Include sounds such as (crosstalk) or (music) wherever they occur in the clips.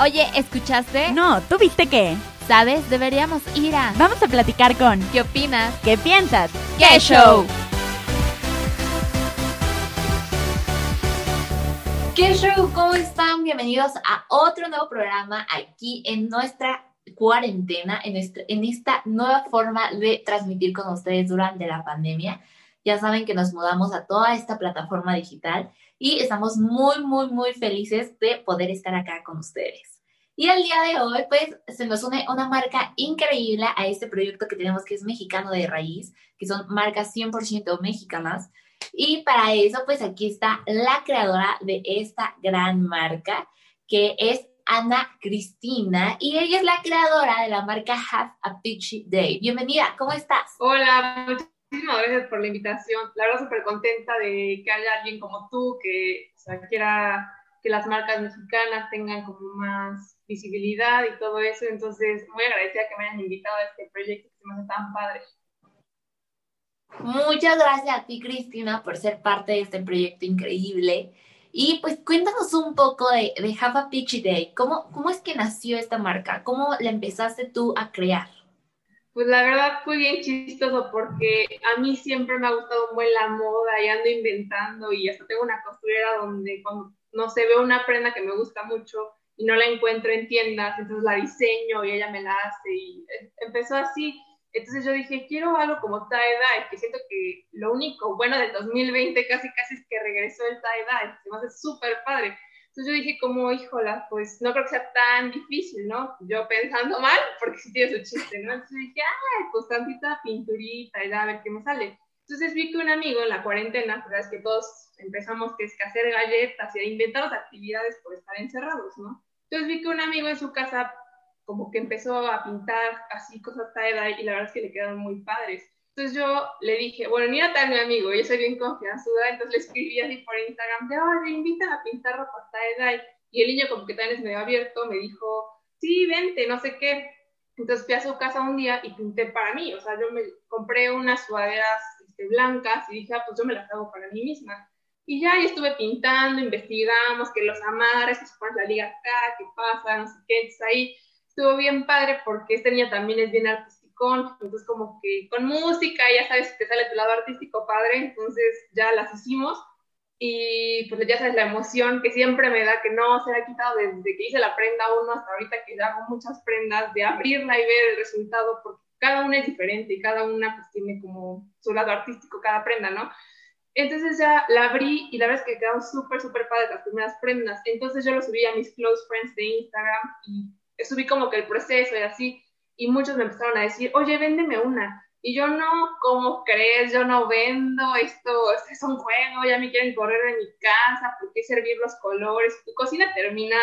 Oye, ¿escuchaste? No, ¿tú viste qué? ¿Sabes? Deberíamos ir a... Vamos a platicar con... ¿Qué opinas? ¿Qué piensas? ¡Qué show! ¿Qué show? ¿Cómo están? Bienvenidos a otro nuevo programa aquí en nuestra cuarentena, en, este, en esta nueva forma de transmitir con ustedes durante la pandemia. Ya saben que nos mudamos a toda esta plataforma digital y estamos muy, muy, muy felices de poder estar acá con ustedes. Y el día de hoy, pues, se nos une una marca increíble a este proyecto que tenemos que es mexicano de raíz, que son marcas 100% mexicanas. Y para eso, pues aquí está la creadora de esta gran marca, que es Ana Cristina, y ella es la creadora de la marca Have a Peachy Day. Bienvenida, ¿cómo estás? Hola, muchísimas gracias por la invitación. La verdad, súper contenta de que haya alguien como tú que quiera que las marcas mexicanas tengan como más visibilidad y todo eso. Entonces, muy agradecida que me hayan invitado a este proyecto que se me hace tan padre. Muchas gracias a ti, Cristina, por ser parte de este proyecto increíble. Y pues cuéntanos un poco de, de Have a Peachy Day. ¿Cómo, ¿Cómo es que nació esta marca? ¿Cómo la empezaste tú a crear? Pues la verdad fue bien chistoso porque a mí siempre me ha gustado muy la moda y ando inventando y hasta tengo una costurera donde cuando no se ve una prenda que me gusta mucho y no la encuentro en tiendas, entonces la diseño y ella me la hace y eh, empezó así. Entonces yo dije, quiero algo como tie-dye, que siento que lo único bueno del 2020 casi casi es que regresó el tie-dye, se me hace súper padre. Entonces yo dije como, híjola, pues no creo que sea tan difícil, ¿no? Yo pensando mal, porque sí tiene su chiste, ¿no? Entonces dije, ay, pues tantita pinturita a ver qué me sale. Entonces vi que un amigo en la cuarentena, sabes que todos empezamos que es hacer galletas y a inventar actividades por estar encerrados, ¿no? Entonces vi que un amigo en su casa como que empezó a pintar así cosas tie y la verdad es que le quedaron muy padres. Entonces yo le dije, bueno, ni a tal mi amigo, yo soy bien confianzuda, entonces le escribí así por Instagram, de, oye, invita a pintar ropa tie Y el niño como que también es medio abierto, me dijo, sí, vente, no sé qué. Entonces fui a su casa un día y pinté para mí, o sea, yo me compré unas sudaderas este, blancas y dije, ah, pues yo me las hago para mí misma. Y ya, y estuve pintando, investigamos que los amarres, que se ponen la liga acá, qué pasa, no sé qué, entonces ahí estuvo bien padre porque este niño también es bien entonces como que con música, ya sabes, te sale tu lado artístico padre, entonces ya las hicimos y pues ya sabes la emoción que siempre me da, que no se ha quitado desde que hice la prenda uno hasta ahorita que ya hago muchas prendas, de abrirla y ver el resultado, porque cada una es diferente y cada una pues tiene como su lado artístico, cada prenda, ¿no? Entonces ya la abrí y la verdad es que quedaron súper, súper padres las primeras prendas. Entonces yo lo subí a mis close friends de Instagram y subí como que el proceso y así y muchos me empezaron a decir, oye, véndeme una. Y yo no, ¿cómo crees? Yo no vendo, esto, es un juego, ya me quieren correr de mi casa, ¿por qué servir los colores? Tu cocina termina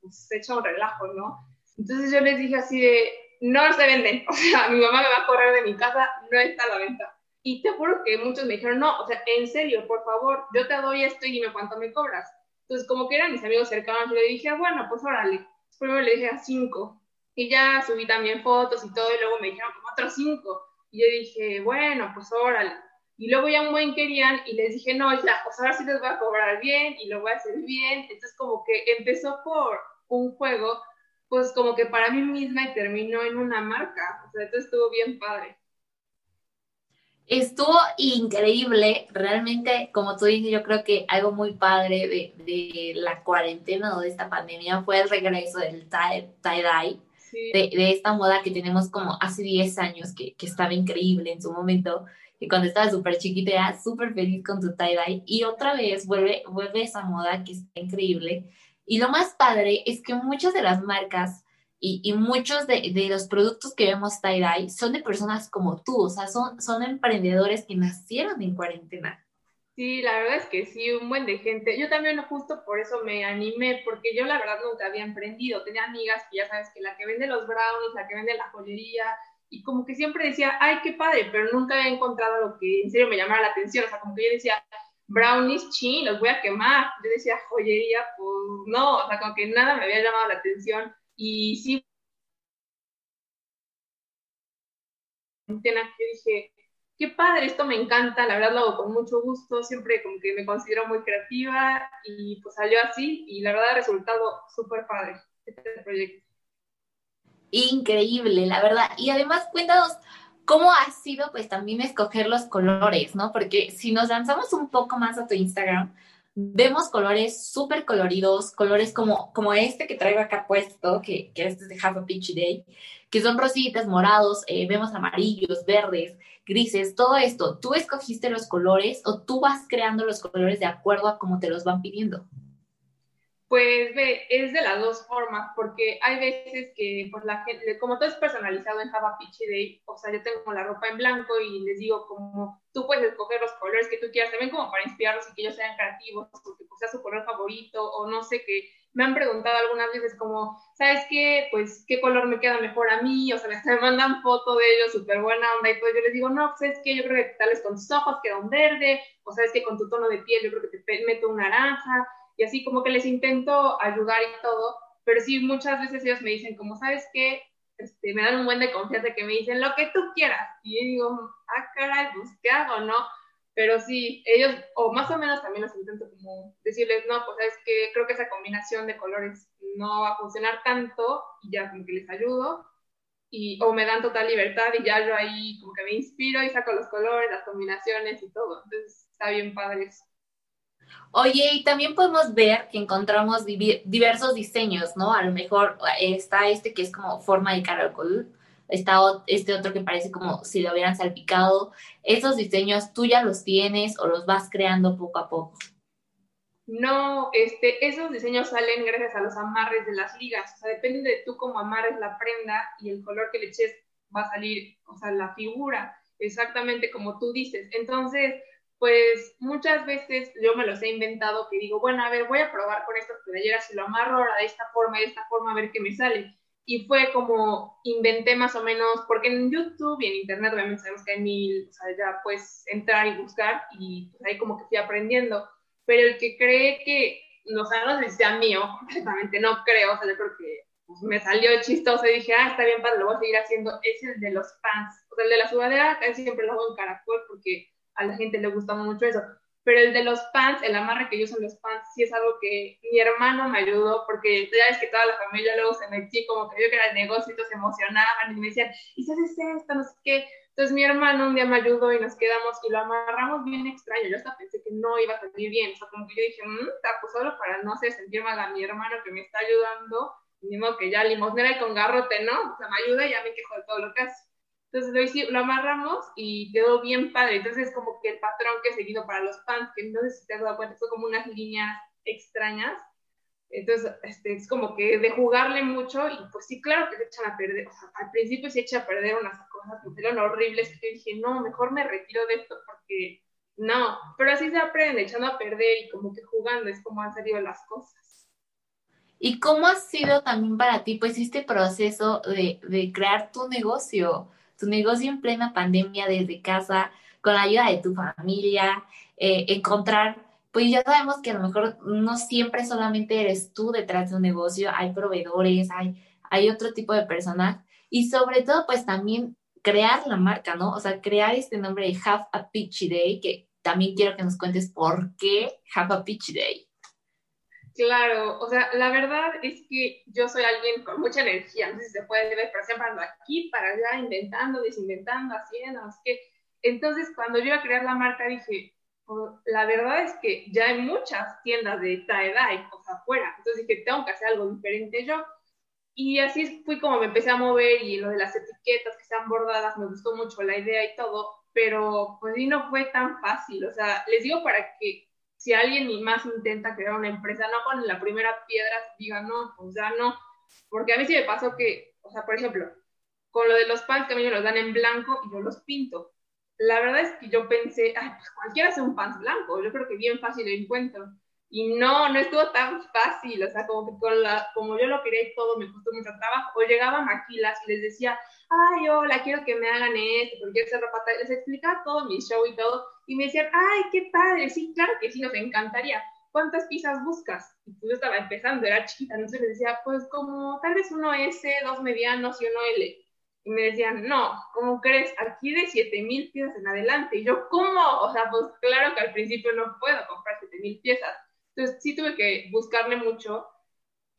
pues, hecha un relajo, ¿no? Entonces yo les dije así de, no se venden, (laughs) o sea, mi mamá me va a correr de mi casa, no está a la venta. Y te juro que muchos me dijeron, no, o sea, en serio, por favor, yo te doy esto y dime cuánto me cobras. Entonces, como que eran mis amigos cercanos, yo le dije, bueno, pues órale. Primero le dije a cinco, y ya subí también fotos y todo, y luego me dijeron como otros cinco. Y yo dije, bueno, pues órale. Y luego ya un buen querían y les dije, no, ya, pues ahora sí les voy a cobrar bien y lo voy a hacer bien. Entonces como que empezó por un juego, pues como que para mí misma y terminó en una marca. O sea, esto estuvo bien padre. Estuvo increíble, realmente, como tú dices, yo creo que algo muy padre de, de la cuarentena o de esta pandemia fue el regreso del tie-dye de, esta moda que tenemos como hace 10 años, que, que estaba increíble en su momento, y cuando estaba súper chiquita era súper feliz con tu tie-dye, y otra vez vuelve, vuelve esa moda que está increíble. Y lo más padre es que muchas de las marcas y, y muchos de, de, los productos que vemos tie-dye son de personas como tú, o sea, son, son emprendedores que nacieron en cuarentena. Sí, la verdad es que sí, un buen de gente. Yo también justo por eso me animé, porque yo la verdad nunca había emprendido. Tenía amigas que ya sabes que la que vende los brownies, la que vende la joyería, y como que siempre decía, ay, qué padre, pero nunca había encontrado lo que en serio me llamara la atención. O sea, como que yo decía, brownies, chin, los voy a quemar. Yo decía, joyería, pues no, o sea, como que nada me había llamado la atención. Y sí, yo dije, qué padre, esto me encanta, la verdad lo hago con mucho gusto, siempre como que me considero muy creativa y pues salió así y la verdad el resultado súper padre. este proyecto. Increíble, la verdad. Y además, cuéntanos cómo ha sido, pues también escoger los colores, ¿no? Porque si nos lanzamos un poco más a tu Instagram, vemos colores súper coloridos, colores como, como este que traigo acá puesto, que, que este es de Half a Peachy Day, que son rositas, morados, eh, vemos amarillos, verdes, grises, todo esto. ¿Tú escogiste los colores o tú vas creando los colores de acuerdo a cómo te los van pidiendo? Pues ve, es de las dos formas, porque hay veces que pues la gente, como todo es personalizado en Java Peachy Day, o sea, yo tengo la ropa en blanco y les digo como tú puedes escoger los colores que tú quieras, también como para inspirarlos y que ellos sean creativos, o que pues, sea su color favorito, o no sé, que me han preguntado algunas veces como, ¿sabes qué? Pues, ¿qué color me queda mejor a mí? O sea, (laughs) me mandan foto de ellos, súper buena onda, y pues yo les digo, no, pues, es que yo creo que tal vez con tus ojos queda un verde, o sabes que con tu tono de piel yo creo que te meto un naranja, y así como que les intento ayudar y todo, pero sí muchas veces ellos me dicen como, ¿sabes qué? Este, me dan un buen de confianza que me dicen lo que tú quieras. Y yo digo, ah, caray, pues, ¿qué hago, no? Pero sí, ellos, o más o menos también los intento como decirles, no, pues es que creo que esa combinación de colores no va a funcionar tanto y ya como que les ayudo. Y, o me dan total libertad y ya yo ahí como que me inspiro y saco los colores, las combinaciones y todo. Entonces está bien padre eso. Oye, y también podemos ver que encontramos diversos diseños, ¿no? A lo mejor eh, está este que es como forma de caracol, está este otro que parece como si lo hubieran salpicado. ¿Esos diseños tú ya los tienes o los vas creando poco a poco? No, este, esos diseños salen gracias a los amarres de las ligas. O sea, depende de tú cómo amarres la prenda y el color que le eches va a salir, o sea, la figura, exactamente como tú dices. Entonces, pues muchas veces yo me los he inventado que digo, bueno, a ver, voy a probar con estas playeras si lo amarro ahora de esta forma y de esta forma a ver qué me sale. Y fue como inventé más o menos, porque en YouTube y en Internet obviamente sabemos que hay mil, o sea, ya puedes entrar y buscar y pues ahí como que fui aprendiendo. Pero el que cree que, o sea, no sé si sea mío, (laughs) completamente no creo, o sea, yo creo que pues, me salió chistoso y dije, ah, está bien padre, lo voy a seguir haciendo, es el de los pants. O sea, el de la sudadera casi siempre lo hago en caracol porque a la gente le gusta mucho eso. Pero el de los pants, el amarre que yo uso en los pants, sí es algo que mi hermano me ayudó, porque ya ves que toda la familia luego se metía como que yo que era el negocio y se emocionaban y me decían, ¿y si haces esto? No sé qué. Entonces mi hermano un día me ayudó y nos quedamos y lo amarramos bien extraño. Yo hasta pensé que no iba a salir bien. O sea, como que yo dije, mmm, pues solo para no hacer sentir mal a mi hermano que me está ayudando, mismo que ya limosnera y con garrote, ¿no? O sea, me ayuda y ya me quejo de todo lo que hace. Entonces lo, amarramos y quedó bien padre. Entonces es como que el patrón que he seguido para los pants, que no sé si te has dado cuenta, son como unas líneas extrañas. Entonces este, es como que de jugarle mucho y pues sí, claro que se echan a perder. O sea, al principio se echa a perder unas cosas que fueron horribles que dije, no, mejor me retiro de esto porque no. Pero así se aprende, echando a perder y como que jugando es como han salido las cosas. ¿Y cómo ha sido también para ti, pues, este proceso de, de crear tu negocio? Tu negocio en plena pandemia desde casa, con la ayuda de tu familia, eh, encontrar, pues ya sabemos que a lo mejor no siempre solamente eres tú detrás de un negocio, hay proveedores, hay, hay otro tipo de personas y sobre todo pues también crear la marca, ¿no? O sea, crear este nombre de Have a Pitch Day, que también quiero que nos cuentes por qué Have a Pitch Day. Claro, o sea, la verdad es que yo soy alguien con mucha energía, no sé si se puede ver, pero siempre ando aquí para allá, inventando, desinventando, haciendo, es que, entonces cuando yo iba a crear la marca dije, oh, la verdad es que ya hay muchas tiendas de tie-dye, o sea, afuera, entonces dije, tengo que hacer algo diferente yo, y así fui como me empecé a mover y lo de las etiquetas que sean bordadas, me gustó mucho la idea y todo, pero pues sí no fue tan fácil, o sea, les digo para que si alguien más intenta crear una empresa, no con la primera piedra diga, no, pues ya no. Porque a mí sí me pasó que, o sea, por ejemplo, con lo de los pants que a mí me los dan en blanco y yo los pinto. La verdad es que yo pensé, ay, pues cualquiera hace un pants blanco, yo creo que bien fácil lo encuentro. Y no, no estuvo tan fácil, o sea, como que con la, como yo lo quería y todo, me costó mucho trabajo. O llegaba Maquilas y les decía, ay, hola, quiero que me hagan esto, porque quiero hacer ropa. Les explicaba todo mi show y todo, y me decían, ay, qué padre, sí, claro que sí, nos encantaría. ¿Cuántas piezas buscas? Y pues yo estaba empezando, era chiquita, entonces les decía, pues como tal vez uno S, dos medianos y uno L. Y me decían, no, ¿cómo crees? Aquí de 7000 piezas en adelante. Y yo, ¿cómo? O sea, pues claro que al principio no puedo comprar 7000 piezas. Entonces sí tuve que buscarle mucho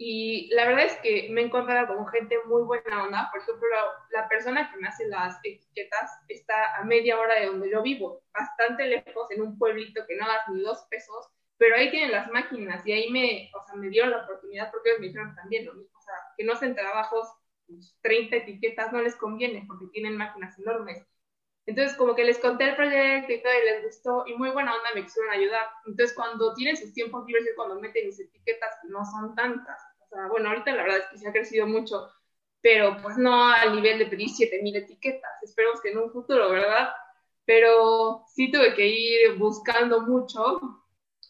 Y la verdad es que me he encontrado con gente muy buena onda. Por ejemplo, la, persona que me hace las etiquetas está a media hora de donde yo vivo, bastante lejos, en un pueblito que no das ni dos pesos, pero ahí tienen las máquinas y ahí me, o sea, me dieron la oportunidad porque ellos me dijeron también lo mismo, o sea, que no hacen trabajos, 30 pues, etiquetas no les conviene porque tienen máquinas enormes. Entonces, como que les conté el proyecto y todo, y les gustó, y muy buena onda me quisieron ayudar. Entonces, cuando tienen sus tiempos libres y cuando meten mis etiquetas, no son tantas. Bueno, ahorita la verdad es que se ha crecido mucho, pero pues no al nivel de pedir 7000 etiquetas. Esperemos que en un futuro, ¿verdad? Pero sí tuve que ir buscando mucho.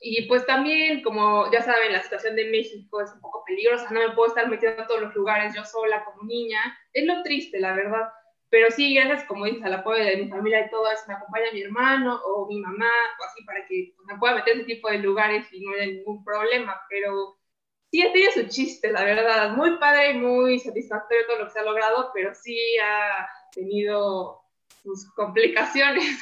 Y pues también, como ya saben, la situación de México es un poco peligrosa, no me puedo estar metiendo a todos los lugares yo sola como niña. Es lo triste, la verdad pero sí, gracias, como dices, al apoyo de mi familia y todo eso, me acompaña mi hermano o mi mamá, o así, para que pues, me pueda meter en ese tipo de lugares y no haya ningún problema. Pero sí ha tenido su chiste, la verdad. Muy padre y muy satisfactorio todo lo que se ha logrado, pero sí ha tenido sus complicaciones.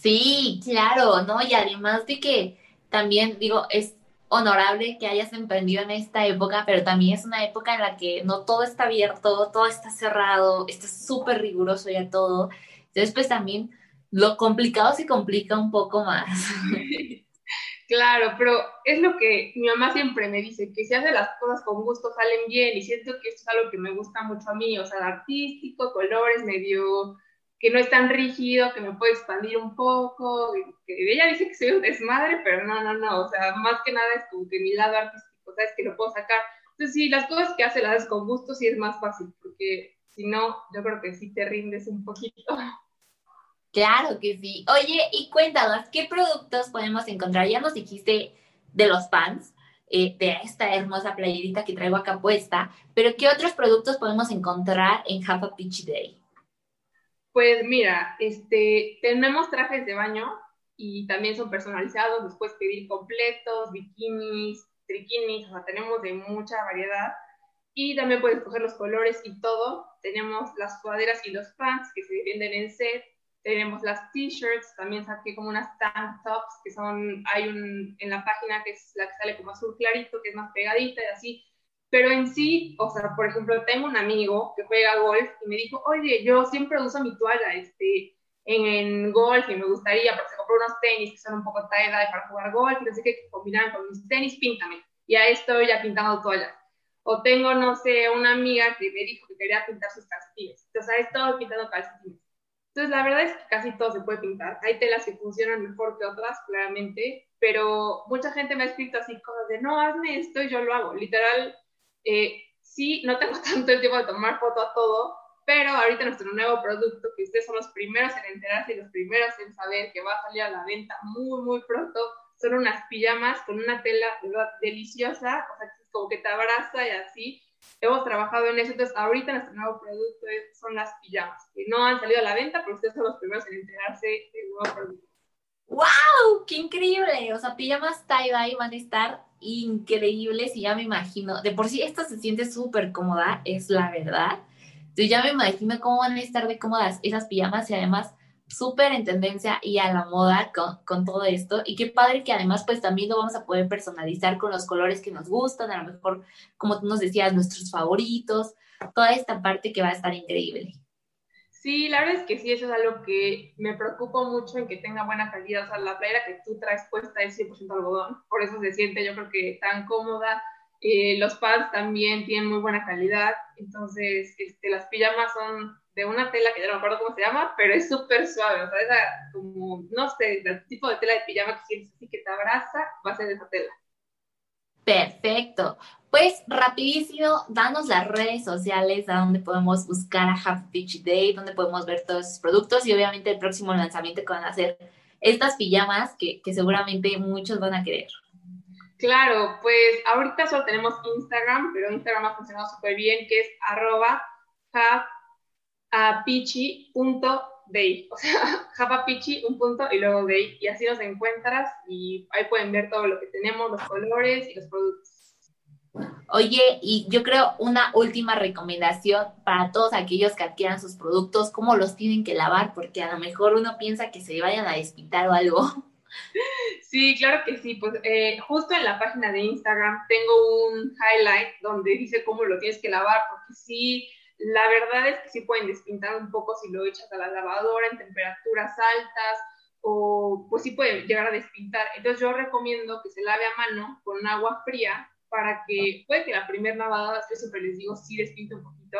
Sí, claro, ¿no? Y además de que también, digo, es honorable que hayas emprendido en esta época, pero también es una época en la que no todo está abierto, todo está cerrado, está súper riguroso ya todo. Entonces, pues también lo complicado se complica un poco más. (laughs) Claro, pero es lo que mi mamá siempre me dice, que si hace las cosas con gusto salen bien y siento que esto es algo que me gusta mucho a mí, o sea, artístico, colores, medio que no es tan rígido, que me puede expandir un poco, que ella dice que soy un desmadre, pero no, no, no, o sea, más que nada es como que mi lado artístico, sabes que lo puedo sacar. Entonces, sí, las cosas que hace las haces con gusto, sí es más fácil, porque si no, yo creo que sí te rindes un poquito. Claro que sí. Oye, y cuéntanos, ¿qué productos podemos encontrar? Ya nos dijiste de los fans, eh, de esta hermosa playerita que traigo acá puesta, pero ¿qué otros productos podemos encontrar en Half a Peach Day? Pues mira, este, tenemos trajes de baño y también son personalizados, después pedir completos, bikinis, triquinis, o sea, tenemos de mucha variedad. Y también puedes escoger los colores y todo. Tenemos las sudaderas y los pants que se venden en set. Tenemos las t-shirts, también saqué como unas tank tops que son, hay un, en la página que es la que sale como azul clarito, que es más pegadita y así pero en sí, o sea, por ejemplo, tengo un amigo que juega golf y me dijo, oye, yo siempre uso mi toalla este, en, golf y me gustaría, porque se compró unos tenis que son un poco tie-dye para jugar golf y no sé qué, con mis tenis, píntame. Y ahí estoy ya pintando toallas. O tengo, no sé, una amiga que me dijo que quería pintar sus calcetines. Entonces, ahí estoy pintando calcetines. Entonces, la verdad es que casi todo se puede pintar. Hay telas que funcionan mejor que otras, claramente, pero mucha gente me ha escrito así cosas de, no, hazme esto y yo lo hago. Literal, eh, sí, no tengo (laughs) tanto el tiempo de tomar foto a todo, pero ahorita nuestro nuevo producto, que ustedes son los primeros en enterarse y los primeros en saber que va a salir a la venta muy, muy pronto, son unas pijamas con una tela deliciosa, o sea, como que te abraza y así. Hemos trabajado en eso, entonces ahorita nuestro nuevo producto son las pijamas, que no han salido a la venta, pero ustedes son los primeros en enterarse del nuevo producto. ¡Wow! ¡Qué increíble! O sea, pijamas tie-dye van a estar increíbles y ya me imagino, de por sí esta se siente súper cómoda, es la verdad. Entonces ya me imagino cómo van a estar de cómodas esas pijamas y además súper en tendencia y a la moda con, todo esto. Y qué padre que además pues también lo vamos a poder personalizar con los colores que nos gustan, a lo mejor como tú nos decías, nuestros favoritos, toda esta parte que va a estar increíble. Sí, la verdad es que sí, eso es algo que me preocupa mucho en que tenga buena calidad. O sea, la playera que tú traes puesta es 100% algodón, por eso se siente yo creo que tan cómoda. Eh, los pads también tienen muy buena calidad, entonces este, las pijamas son de una tela que ya no me acuerdo cómo se llama, pero es súper suave, o sea, esa como, no sé, el tipo de tela de pijama que sientes así que te abraza, va a ser de esa tela. Perfecto. Pues rapidísimo, danos las redes sociales a donde podemos buscar a Happy Beach Day, donde podemos ver todos sus productos y obviamente el próximo lanzamiento que van a hacer estas pijamas que, seguramente muchos van a querer. Claro, pues ahorita solo tenemos Instagram, pero Instagram ha funcionado súper bien, que es arroba day, o sea, (laughs) japapichi, un punto y luego day, y así nos encuentras y ahí pueden ver todo lo que tenemos, los colores y los productos. Oye, y yo creo una última recomendación para todos aquellos que adquieran sus productos, cómo los tienen que lavar, porque a lo mejor uno piensa que se vayan a despitar o algo. (laughs) Sí, claro que sí. Pues eh, justo en la página de Instagram tengo un highlight donde dice cómo lo tienes que lavar, porque sí, la verdad es que sí pueden despintar un poco si lo echas a la lavadora en temperaturas altas o pues sí puede llegar a despintar. Entonces yo recomiendo que se lave a mano con agua fría para que, puede que la primera lavada, yo siempre les digo, sí despinte un poquito,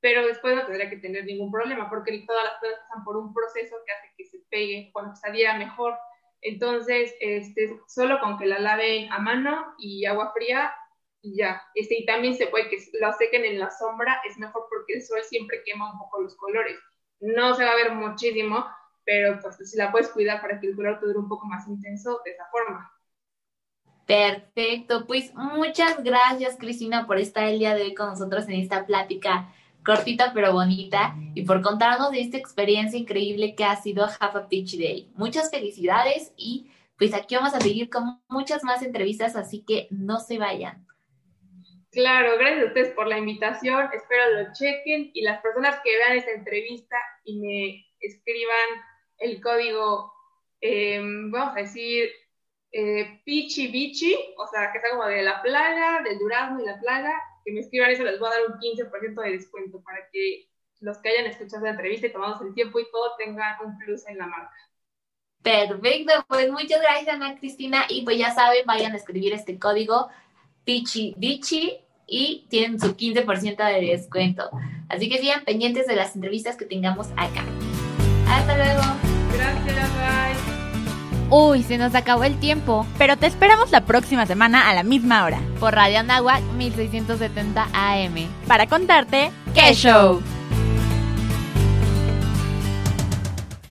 pero después no tendría que tener ningún problema porque todas las plantas pasan por un proceso que hace que se pegue cuando saliera mejor. Entonces, este, solo con que la laven a mano y agua fría, y ya. Este, y también se puede que la sequen en la sombra, es mejor porque el sol siempre quema un poco los colores. No se va a ver muchísimo, pero pues si la puedes cuidar para que el color te dure un poco más intenso de esa forma. Perfecto, pues muchas gracias Cristina por estar el día de hoy con nosotros en esta plática cortita pero bonita y por contarnos de esta experiencia increíble que ha sido Half a Pitch Day. Muchas felicidades y pues aquí vamos a seguir con muchas más entrevistas, así que no se vayan. Claro, gracias a ustedes por la invitación, espero lo chequen y las personas que vean esta entrevista y me escriban el código, em, vamos a decir, eh, Pichi Bichi, o sea, que sea como de la plaga, del durazno y la plaga, que me escriban eso, les voy a dar un 15% de descuento para que los que hayan escuchado la entrevista y tomado el tiempo y todo tengan un plus en la marca. Perfecto, pues muchas gracias Ana Cristina y pues ya saben, vayan a escribir este código Pichi Bichi y tienen su 15% de descuento. Así que sigan pendientes de las entrevistas que tengamos acá. Hasta luego. Gracias, bye. Uy, se nos acabó el tiempo, pero te esperamos la próxima semana a la misma hora por Radio Anáhuac 1670 AM para contarte qué show.